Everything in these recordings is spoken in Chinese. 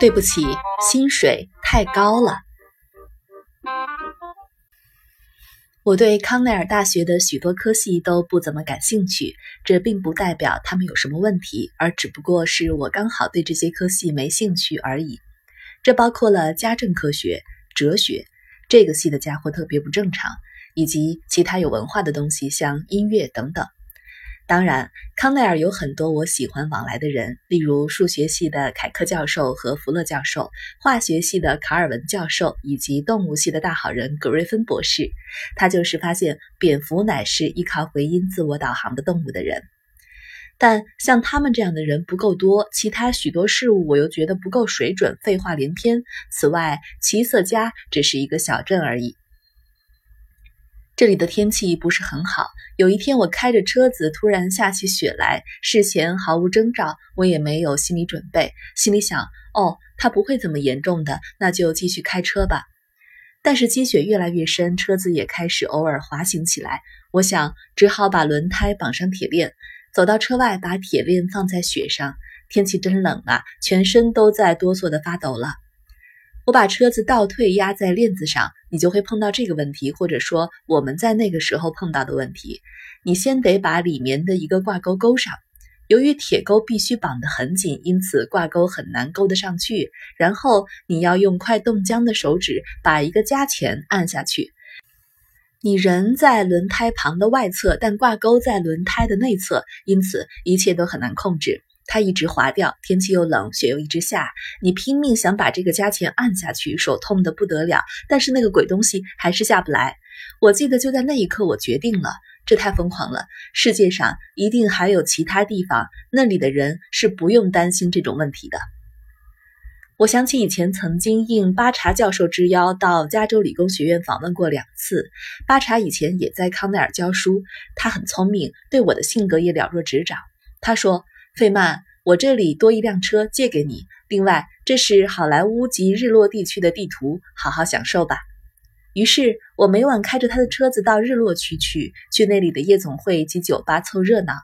对不起，薪水太高了。我对康奈尔大学的许多科系都不怎么感兴趣，这并不代表他们有什么问题，而只不过是我刚好对这些科系没兴趣而已。这包括了家政科学、哲学，这个系的家伙特别不正常，以及其他有文化的东西，像音乐等等。当然，康奈尔有很多我喜欢往来的人，例如数学系的凯克教授和福勒教授，化学系的卡尔文教授，以及动物系的大好人格瑞芬博士。他就是发现蝙蝠乃是依靠回音自我导航的动物的人。但像他们这样的人不够多，其他许多事物我又觉得不够水准，废话连篇。此外，奇瑟加只是一个小镇而已。这里的天气不是很好。有一天，我开着车子，突然下起雪来，事前毫无征兆，我也没有心理准备，心里想：哦，它不会怎么严重的，那就继续开车吧。但是积雪越来越深，车子也开始偶尔滑行起来。我想，只好把轮胎绑上铁链，走到车外，把铁链放在雪上。天气真冷啊，全身都在哆嗦的发抖了。我把车子倒退压在链子上，你就会碰到这个问题，或者说我们在那个时候碰到的问题。你先得把里面的一个挂钩勾上，由于铁钩必须绑得很紧，因此挂钩很难勾得上去。然后你要用快冻僵的手指把一个加钳按下去。你人在轮胎旁的外侧，但挂钩在轮胎的内侧，因此一切都很难控制。它一直滑掉，天气又冷，雪又一直下。你拼命想把这个加钱按下去，手痛得不得了，但是那个鬼东西还是下不来。我记得就在那一刻，我决定了，这太疯狂了。世界上一定还有其他地方，那里的人是不用担心这种问题的。我想起以前曾经应巴查教授之邀到加州理工学院访问过两次。巴查以前也在康奈尔教书，他很聪明，对我的性格也了若指掌。他说。费曼，我这里多一辆车借给你。另外，这是好莱坞及日落地区的地图，好好享受吧。于是我每晚开着他的车子到日落区去，去那里的夜总会及酒吧凑热闹。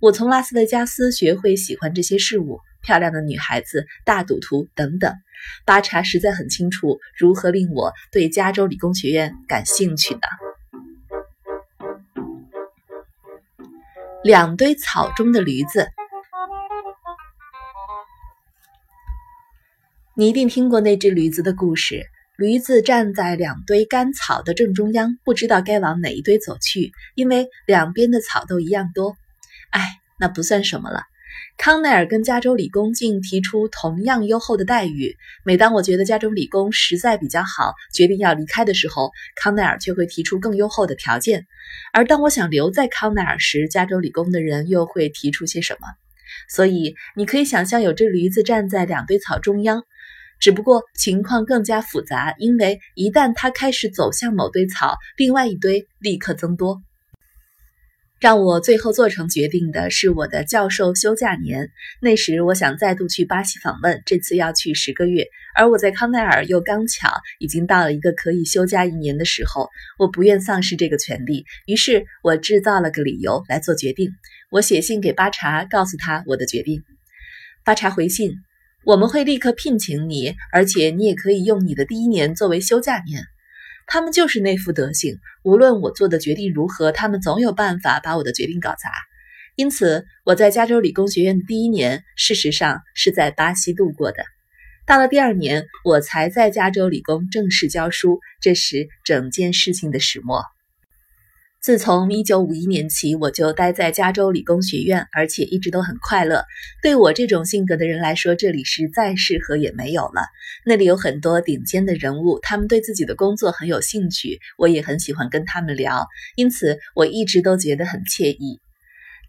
我从拉斯维加斯学会喜欢这些事物：漂亮的女孩子、大赌徒等等。巴查实在很清楚如何令我对加州理工学院感兴趣的。两堆草中的驴子。你一定听过那只驴子的故事。驴子站在两堆干草的正中央，不知道该往哪一堆走去，因为两边的草都一样多。哎，那不算什么了。康奈尔跟加州理工竟提出同样优厚的待遇。每当我觉得加州理工实在比较好，决定要离开的时候，康奈尔却会提出更优厚的条件。而当我想留在康奈尔时，加州理工的人又会提出些什么？所以你可以想象，有只驴子站在两堆草中央。只不过情况更加复杂，因为一旦它开始走向某堆草，另外一堆立刻增多。让我最后做成决定的是我的教授休假年。那时我想再度去巴西访问，这次要去十个月，而我在康奈尔又刚巧已经到了一个可以休假一年的时候。我不愿丧失这个权利，于是我制造了个理由来做决定。我写信给巴查，告诉他我的决定。巴查回信。我们会立刻聘请你，而且你也可以用你的第一年作为休假年。他们就是那副德行，无论我做的决定如何，他们总有办法把我的决定搞砸。因此，我在加州理工学院的第一年，事实上是在巴西度过的。到了第二年，我才在加州理工正式教书，这是整件事情的始末。自从1951年起，我就待在加州理工学院，而且一直都很快乐。对我这种性格的人来说，这里是再适合也没有了。那里有很多顶尖的人物，他们对自己的工作很有兴趣，我也很喜欢跟他们聊，因此我一直都觉得很惬意。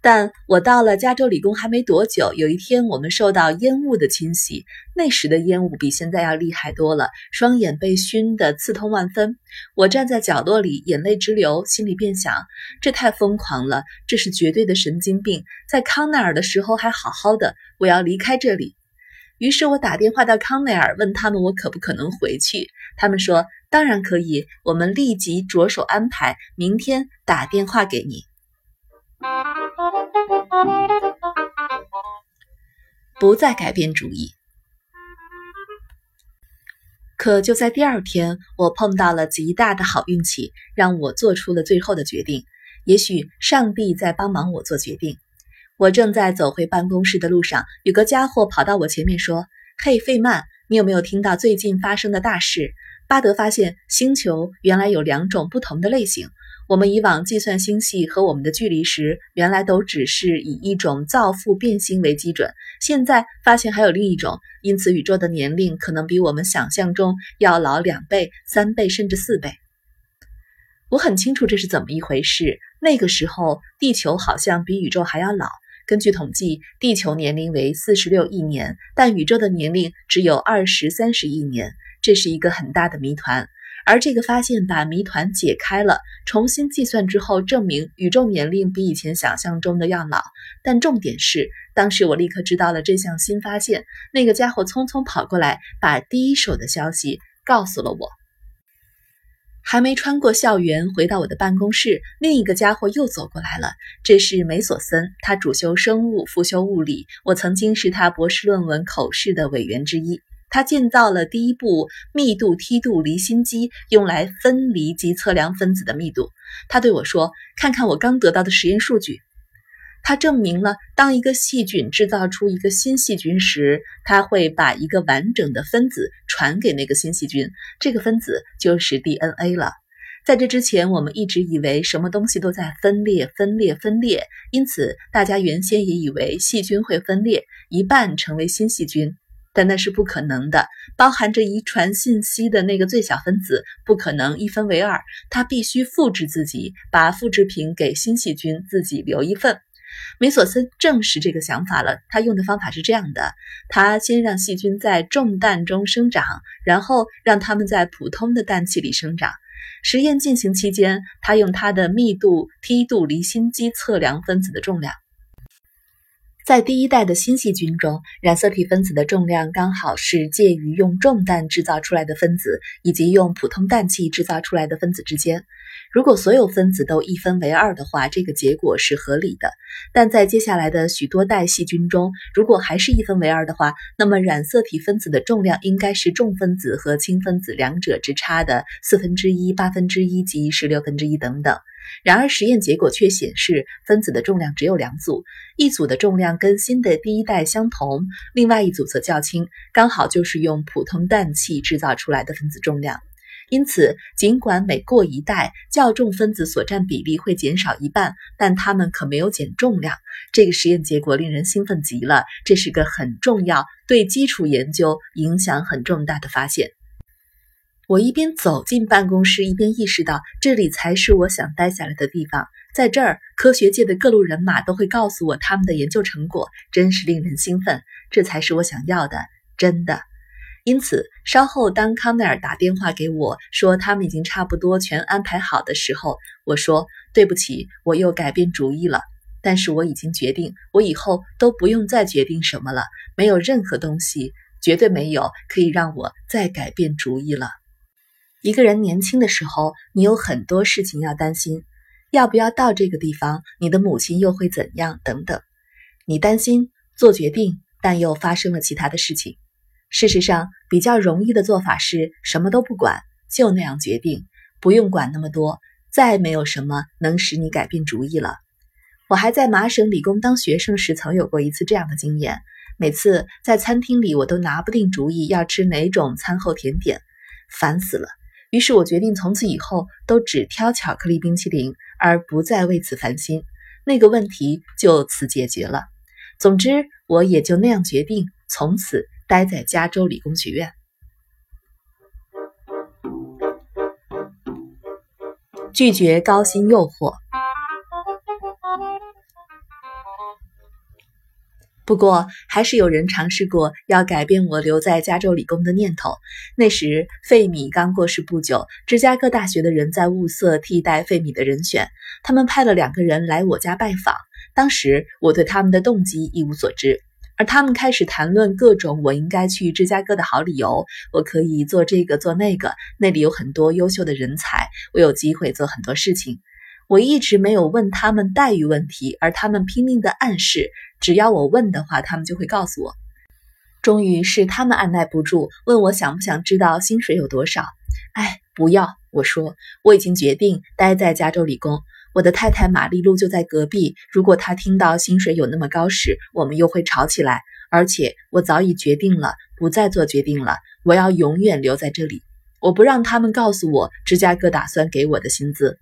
但我到了加州理工还没多久，有一天我们受到烟雾的侵袭。那时的烟雾比现在要厉害多了，双眼被熏得刺痛万分。我站在角落里，眼泪直流，心里便想：这太疯狂了，这是绝对的神经病。在康奈尔的时候还好好的，我要离开这里。于是我打电话到康奈尔，问他们我可不可能回去。他们说：当然可以，我们立即着手安排，明天打电话给你。不再改变主意。可就在第二天，我碰到了极大的好运气，让我做出了最后的决定。也许上帝在帮忙我做决定。我正在走回办公室的路上，有个家伙跑到我前面说：“嘿，费曼，你有没有听到最近发生的大事？巴德发现星球原来有两种不同的类型。”我们以往计算星系和我们的距离时，原来都只是以一种造父变星为基准。现在发现还有另一种，因此宇宙的年龄可能比我们想象中要老两倍、三倍甚至四倍。我很清楚这是怎么一回事。那个时候，地球好像比宇宙还要老。根据统计，地球年龄为四十六亿年，但宇宙的年龄只有二十三十亿年。这是一个很大的谜团。而这个发现把谜团解开了，重新计算之后证明宇宙年龄比以前想象中的要老。但重点是，当时我立刻知道了这项新发现。那个家伙匆匆跑过来，把第一手的消息告诉了我。还没穿过校园回到我的办公室，另一个家伙又走过来了。这是梅索森，他主修生物，副修物理。我曾经是他博士论文口试的委员之一。他建造了第一部密度梯度离心机，用来分离及测量分子的密度。他对我说：“看看我刚得到的实验数据。”他证明了，当一个细菌制造出一个新细菌时，它会把一个完整的分子传给那个新细菌。这个分子就是 DNA 了。在这之前，我们一直以为什么东西都在分裂、分裂、分裂，因此大家原先也以为细菌会分裂，一半成为新细菌。但那是不可能的。包含着遗传信息的那个最小分子不可能一分为二，它必须复制自己，把复制品给新细菌，自己留一份。梅索森证实这个想法了。他用的方法是这样的：他先让细菌在重氮中生长，然后让它们在普通的氮气里生长。实验进行期间，他用他的密度梯度离心机测量分子的重量。在第一代的新细菌中，染色体分子的重量刚好是介于用重氮制造出来的分子以及用普通氮气制造出来的分子之间。如果所有分子都一分为二的话，这个结果是合理的。但在接下来的许多代细菌中，如果还是一分为二的话，那么染色体分子的重量应该是重分子和轻分子两者之差的四分之一、八分之一及十六分之一等等。然而，实验结果却显示，分子的重量只有两组，一组的重量跟新的第一代相同，另外一组则较轻，刚好就是用普通氮气制造出来的分子重量。因此，尽管每过一代，较重分子所占比例会减少一半，但它们可没有减重量。这个实验结果令人兴奋极了，这是个很重要、对基础研究影响很重大的发现。我一边走进办公室，一边意识到这里才是我想待下来的地方。在这儿，科学界的各路人马都会告诉我他们的研究成果，真是令人兴奋。这才是我想要的，真的。因此，稍后当康奈尔打电话给我说他们已经差不多全安排好的时候，我说：“对不起，我又改变主意了。但是我已经决定，我以后都不用再决定什么了。没有任何东西，绝对没有可以让我再改变主意了。”一个人年轻的时候，你有很多事情要担心：要不要到这个地方？你的母亲又会怎样？等等。你担心做决定，但又发生了其他的事情。事实上，比较容易的做法是什么都不管，就那样决定，不用管那么多。再没有什么能使你改变主意了。我还在麻省理工当学生时，曾有过一次这样的经验。每次在餐厅里，我都拿不定主意要吃哪种餐后甜点，烦死了。于是我决定从此以后都只挑巧克力冰淇淋，而不再为此烦心。那个问题就此解决了。总之，我也就那样决定，从此待在加州理工学院，拒绝高薪诱惑。不过，还是有人尝试过要改变我留在加州理工的念头。那时，费米刚过世不久，芝加哥大学的人在物色替代费米的人选。他们派了两个人来我家拜访。当时，我对他们的动机一无所知，而他们开始谈论各种我应该去芝加哥的好理由。我可以做这个，做那个，那里有很多优秀的人才，我有机会做很多事情。我一直没有问他们待遇问题，而他们拼命的暗示，只要我问的话，他们就会告诉我。终于是他们按耐不住，问我想不想知道薪水有多少。哎，不要！我说我已经决定待在加州理工。我的太太玛丽露就在隔壁。如果她听到薪水有那么高时，我们又会吵起来。而且我早已决定了，不再做决定了。我要永远留在这里。我不让他们告诉我芝加哥打算给我的薪资。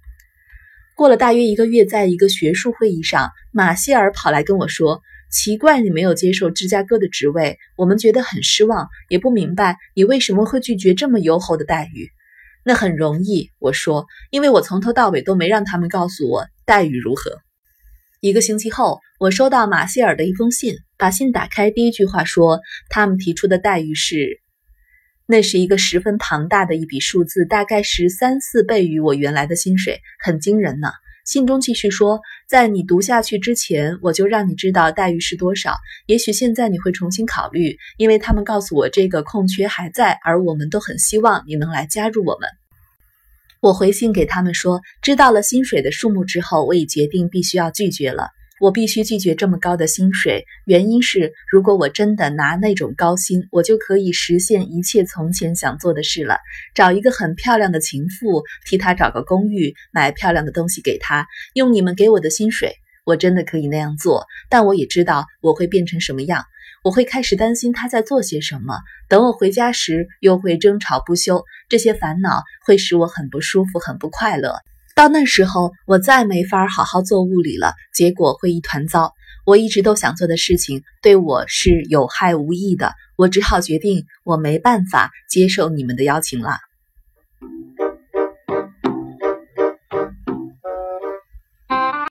过了大约一个月，在一个学术会议上，马歇尔跑来跟我说。奇怪，你没有接受芝加哥的职位，我们觉得很失望，也不明白你为什么会拒绝这么优厚的待遇。那很容易，我说，因为我从头到尾都没让他们告诉我待遇如何。一个星期后，我收到马歇尔的一封信，把信打开，第一句话说，他们提出的待遇是，那是一个十分庞大的一笔数字，大概十三四倍于我原来的薪水，很惊人呢。信中继续说，在你读下去之前，我就让你知道待遇是多少。也许现在你会重新考虑，因为他们告诉我这个空缺还在，而我们都很希望你能来加入我们。我回信给他们说，知道了薪水的数目之后，我已决定必须要拒绝了。我必须拒绝这么高的薪水，原因是如果我真的拿那种高薪，我就可以实现一切从前想做的事了。找一个很漂亮的情妇，替她找个公寓，买漂亮的东西给她，用你们给我的薪水，我真的可以那样做。但我也知道我会变成什么样，我会开始担心她在做些什么。等我回家时，又会争吵不休，这些烦恼会使我很不舒服，很不快乐。到那时候，我再没法好好做物理了，结果会一团糟。我一直都想做的事情，对我是有害无益的。我只好决定，我没办法接受你们的邀请了。